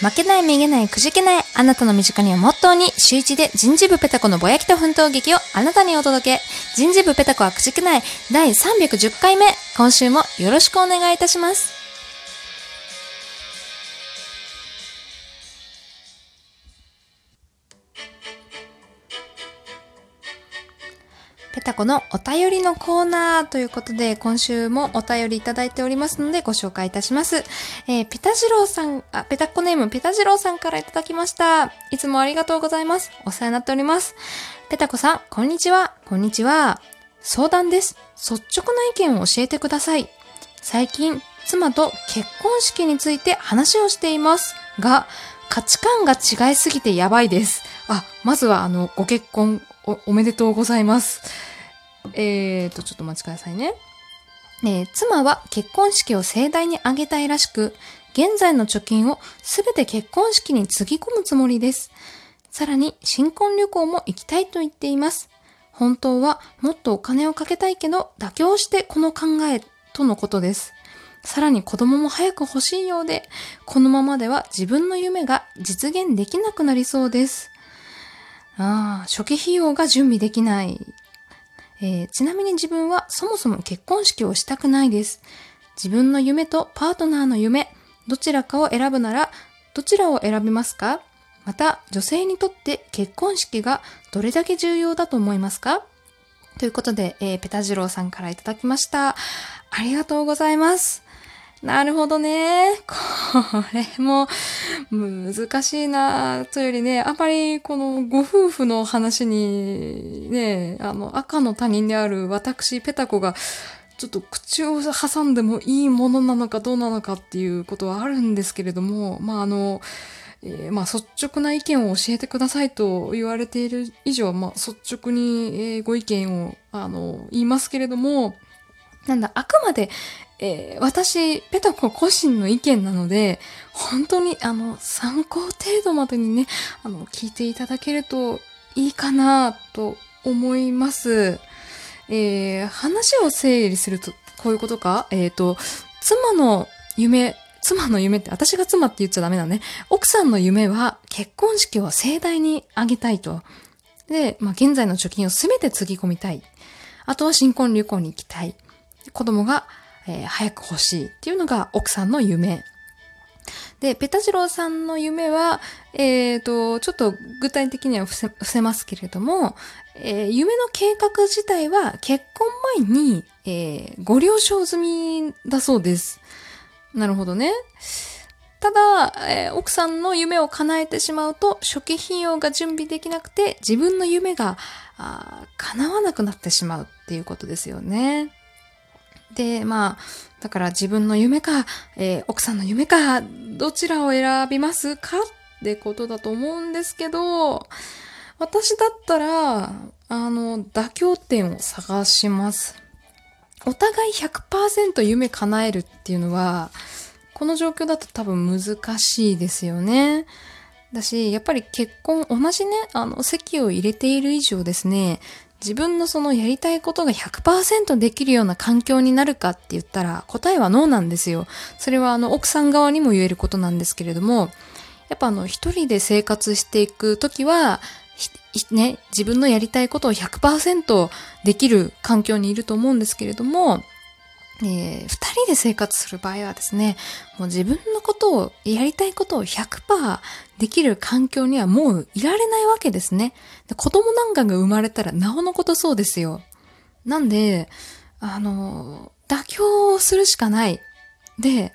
負けない、めげない、くじけない、あなたの身近にをモットーに、週一で人事部ペタコのぼやきと奮闘劇をあなたにお届け。人事部ペタコはくじけない、第310回目。今週もよろしくお願いいたします。ペタコのお便りのコーナーということで、今週もお便りいただいておりますのでご紹介いたします。えー、ペタジローさん、あ、ペタコネームペタジローさんからいただきました。いつもありがとうございます。お世話になっております。ペタコさん、こんにちは。こんにちは。相談です。率直な意見を教えてください。最近、妻と結婚式について話をしていますが、価値観が違いすぎてやばいです。あ、まずはあの、ご結婚おおめでとうございます。えーと、ちょっとお待ちくださいね。えー、妻は結婚式を盛大に挙げたいらしく、現在の貯金をすべて結婚式につぎ込むつもりです。さらに新婚旅行も行きたいと言っています。本当はもっとお金をかけたいけど妥協してこの考えとのことです。さらに子供も早く欲しいようで、このままでは自分の夢が実現できなくなりそうです。ああ、初期費用が準備できない。えー、ちなみに自分はそもそも結婚式をしたくないです。自分の夢とパートナーの夢、どちらかを選ぶなら、どちらを選びますか？また、女性にとって結婚式がどれだけ重要だと思いますか？ということで、えー、ペタジローさんからいただきました。ありがとうございます。なるほどね。これも難しいなというよりね、あまりこのご夫婦の話にね、あの赤の他人である私ペタコがちょっと口を挟んでもいいものなのかどうなのかっていうことはあるんですけれども、まああの、えー、まあ率直な意見を教えてくださいと言われている以上、まあ率直に、ご意見をあの言いますけれども、なんだ、あくまで、えー、私、ペタコ個人の意見なので、本当に、あの、参考程度までにね、あの、聞いていただけるといいかなと思います。えー、話を整理すると、こういうことか？えっ、ー、と、妻の夢、妻の夢って、私が妻って言っちゃダメだね。奥さんの夢は結婚式を盛大に挙げたいと。で、まあ、現在の貯金をすべてつぎ込みたい。あとは新婚旅行に行きたい。子供がえー、早く欲しいっていうのが奥さんの夢。で、ペタジローさんの夢は、えっ、ー、と、ちょっと具体的には伏せ伏せますけれども、えー、夢の計画自体は結婚前に、えー、ご了承済みだそうです。なるほどね。ただ、え、奥さんの夢を叶えてしまうと、初期費用が準備できなくて、自分の夢が、あ叶わなくなってしまうっていうことですよね。で、まあ、だから自分の夢か、えー、奥さんの夢か、どちらを選びますか？ってことだと思うんですけど、私だったら、あの、妥協点を探します。お互い100%夢叶えるっていうのは、この状況だと多分難しいですよね。だし、やっぱり結婚、同じね、あの、席を入れている以上ですね、自分のそのやりたいことが100%できるような環境になるかって言ったら答えはノーなんですよ。それはあの奥さん側にも言えることなんですけれども、やっぱあの一人で生活していくときは、ね、自分のやりたいことを100%できる環境にいると思うんですけれども、えー、二人で生活する場合はですね、もう自分のことを、やりたいことを100%できる環境にはもういられないわけですね。子供なんかが生まれたらなおのことそうですよ。なんで、あの、妥協するしかない。で、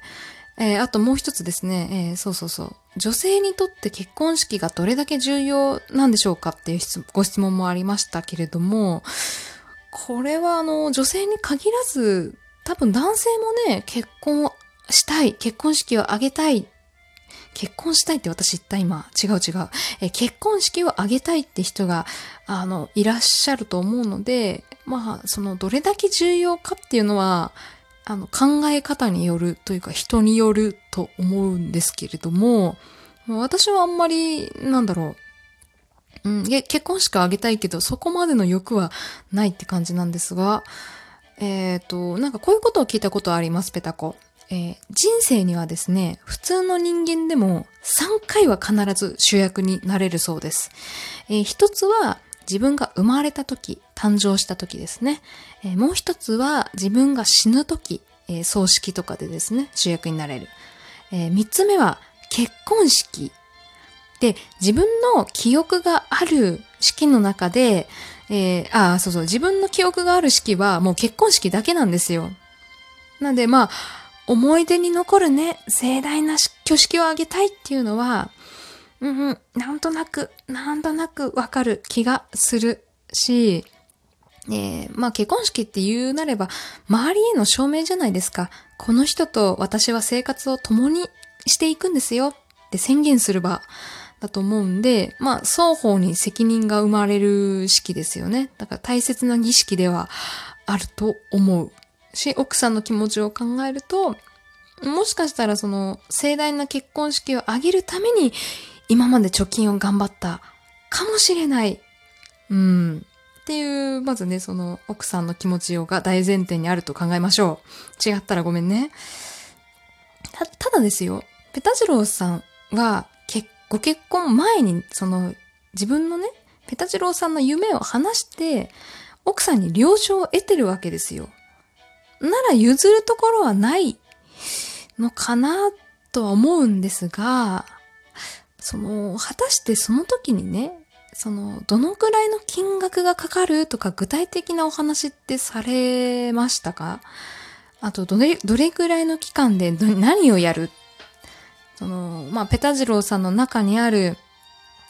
えー、あともう一つですね、えー、そうそうそう。女性にとって結婚式がどれだけ重要なんでしょうかっていうご質問もありましたけれども、これはあの、女性に限らず多分男性もね、結婚をしたい、結婚式を挙げたい、結婚したいって私言った今。違う違う。え結婚式を挙げたいって人が、あの、いらっしゃると思うので、まあ、その、どれだけ重要かっていうのは、あの、考え方によるというか人によると思うんですけれども、私はあんまり、なんだろう。うん、結婚式を挙げたいけど、そこまでの欲はないって感じなんですが、えっ、ー、と、なんかこういうことを聞いたことあります、ペタコ。えー、人生にはですね、普通の人間でも3回は必ず主役になれるそうです。えー一つは自分が生まれた時、誕生した時ですね。えーもう一つは自分が死ぬ時、え葬式とかでですね、主役になれる。え三つ目は結婚式。で、自分の記憶がある式の中で、えあ、そうそう、自分の記憶がある式はもう結婚式だけなんですよ。なんでまあ、思い出に残るね、盛大な挙式を挙げたいっていうのは、うんうん、なんとなく、なんとなくわかる気がするし、えーまあ結婚式って言うなれば、周りへの証明じゃないですか。この人と私は生活を共にしていくんですよって宣言する場だと思うんで、まあ双方に責任が生まれる式ですよね。だから大切な儀式ではあると思うし、奥さんの気持ちを考えると、もしかしたらその盛大な結婚式を挙げるために今まで貯金を頑張ったかもしれない。うん。っていう、まずね、その奥さんの気持ちが大前提にあると考えましょう。違ったらごめんね。た、ただですよ、ペタジローさんは、けご結婚前に、その、自分のね、ペタジローさんの夢を話して、奥さんに了承を得てるわけですよ。なら譲るところはないのかなとは思うんですが、その、果たしてその時にね、その、どのくらいの金額がかかるとか具体的なお話ってされましたか？あと、どれ、どれくらいの期間で何をやる？その、まあ、ペタジローさんの中にある、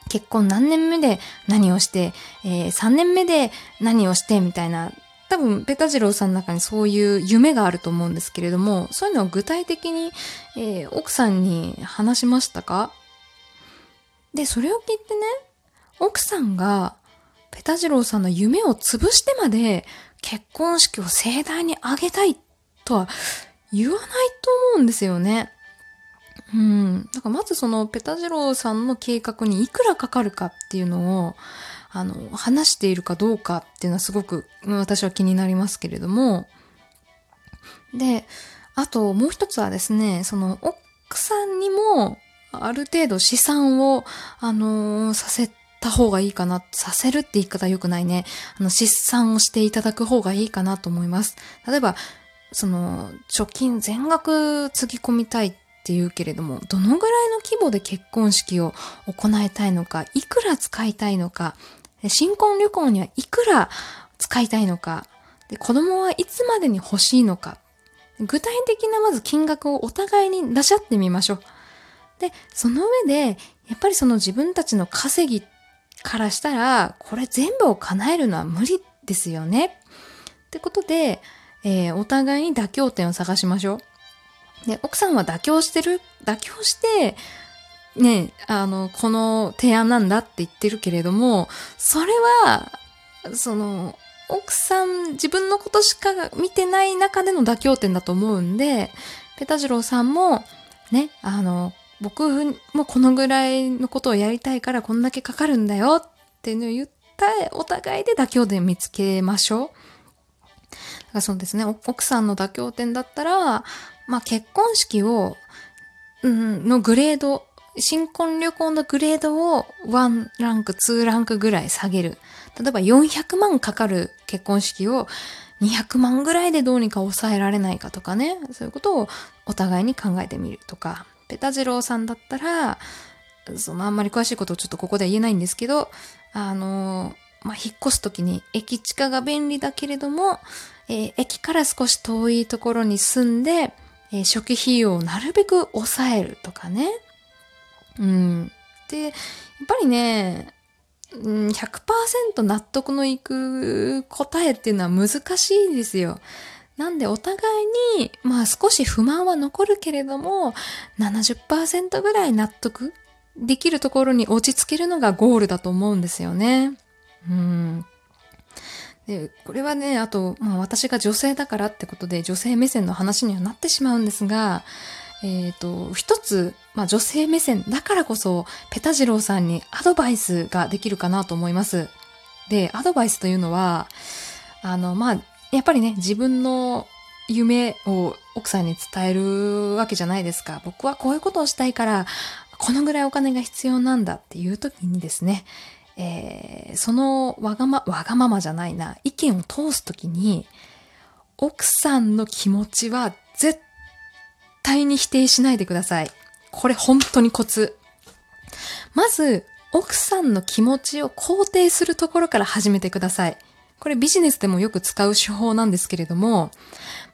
結婚何年目で何をして、えー3年目で何をしてみたいな、多分、ペタジローさんの中にそういう夢があると思うんですけれども、そういうのを具体的に、えー奥さんに話しましたか？で、それを聞いてね、奥さんが、ペタジローさんの夢を潰してまで結婚式を盛大に挙げたいとは言わないと思うんですよね。うん。だからまずそのペタジローさんの計画にいくらかかるかっていうのを、あの、話しているかどうかっていうのはすごく私は気になりますけれども。で、あともう一つはですね、その奥さんにもある程度資産を、あのさせた方がいいかな。させるって言い方は良くないね。あの、資産をしていただく方がいいかなと思います。例えば、その、貯金全額つぎ込みたいって言うけれども、どのぐらいの規模で結婚式を行いたいのか、いくら使いたいのか、新婚旅行にはいくら使いたいのか、で子供はいつまでに欲しいのか、具体的なまず金額をお互いに出し合ってみましょう。で、その上で、やっぱりその自分たちの稼ぎからしたら、これ全部を叶えるのは無理ですよね。ってことで、えーお互いに妥協点を探しましょう。で、奥さんは妥協してる、妥協して、ね、あの、この提案なんだって言ってるけれども、それは、その、奥さん、自分のことしか見てない中での妥協点だと思うんで、ペタジローさんも、ね、あの、僕もこのぐらいのことをやりたいからこんだけかかるんだよっていうのを言ったお互いで妥協点見つけましょう。だからそうですね、奥さんの妥協点だったら、まあ結婚式を、うん、のグレード、新婚旅行のグレードを1ランク、2ランクぐらい下げる。例えば400万かかる結婚式を200万ぐらいでどうにか抑えられないかとかね。そういうことをお互いに考えてみるとか。ペタジローさんだったら、そのあんまり詳しいことをちょっとここでは言えないんですけど、あの、まあ、引っ越すときに駅地下が便利だけれども、えー駅から少し遠いところに住んで、えー初期費用をなるべく抑えるとかね。うん。で、やっぱりね、うん100%納得のいく答えっていうのは難しいですよ。なんでお互いに、まあ少し不満は残るけれども、70%ぐらい納得できるところに落ち着けるのがゴールだと思うんですよね。うん。で、これはね、あと、まあ私が女性だからってことで女性目線の話にはなってしまうんですが、えっ、と、一つ、まあ女性目線だからこそ、ペタジローさんにアドバイスができるかなと思います。で、アドバイスというのは、あの、まあ、やっぱりね、自分の夢を奥さんに伝えるわけじゃないですか。僕はこういうことをしたいから、このぐらいお金が必要なんだっていう時にですね、えー、そのわがま、わがままじゃないな、意見を通す時に、奥さんの気持ちは絶対対に否定しないでください。これ本当にコツ。まず、奥さんの気持ちを肯定するところから始めてください。これビジネスでもよく使う手法なんですけれども、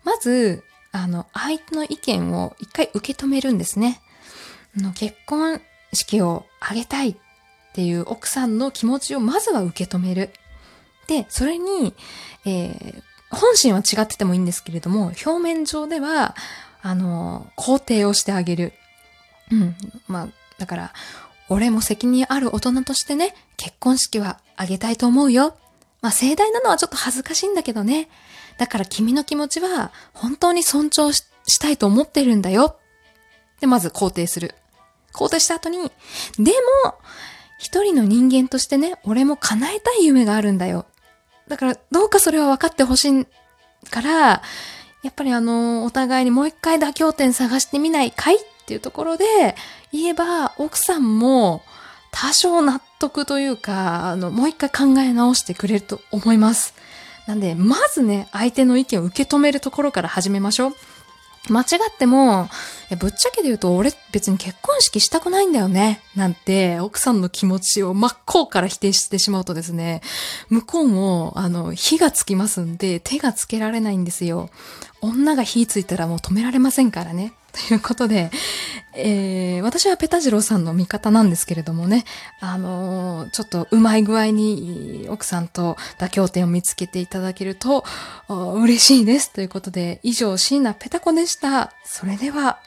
まず、あの、相手の意見を一回受け止めるんですね。の結婚式を挙げたいっていう奥さんの気持ちをまずは受け止める。で、それに、えー、本心は違っててもいいんですけれども、表面上では、あの、肯定をしてあげる。うん。まあ、だから、俺も責任ある大人としてね、結婚式はあげたいと思うよ。まあ盛大なのはちょっと恥ずかしいんだけどね。だから君の気持ちは本当に尊重したいと思ってるんだよ。で、まず肯定する。肯定した後に、でも、一人の人間としてね、俺も叶えたい夢があるんだよ。だから、どうかそれは分かってほしいから、やっぱりあの、お互いにもう一回妥協点探してみないかいっていうところで、言えば、奥さんも多少納得というか、あの、もう一回考え直してくれると思います。なんで、まずね、相手の意見を受け止めるところから始めましょう。間違っても、いやぶっちゃけで言うと俺別に結婚式したくないんだよね。なんて、奥さんの気持ちを真っ向から否定してしまうとですね、向こうも、あの、火がつきますんで、手がつけられないんですよ。女が火ついたらもう止められませんからね。ということで、えー、私はペタジローさんの味方なんですけれどもね、あのー、ちょっとうまい具合に奥さんと妥協点を見つけていただけると嬉しいです。ということで、以上、椎名ペタコでした。それでは、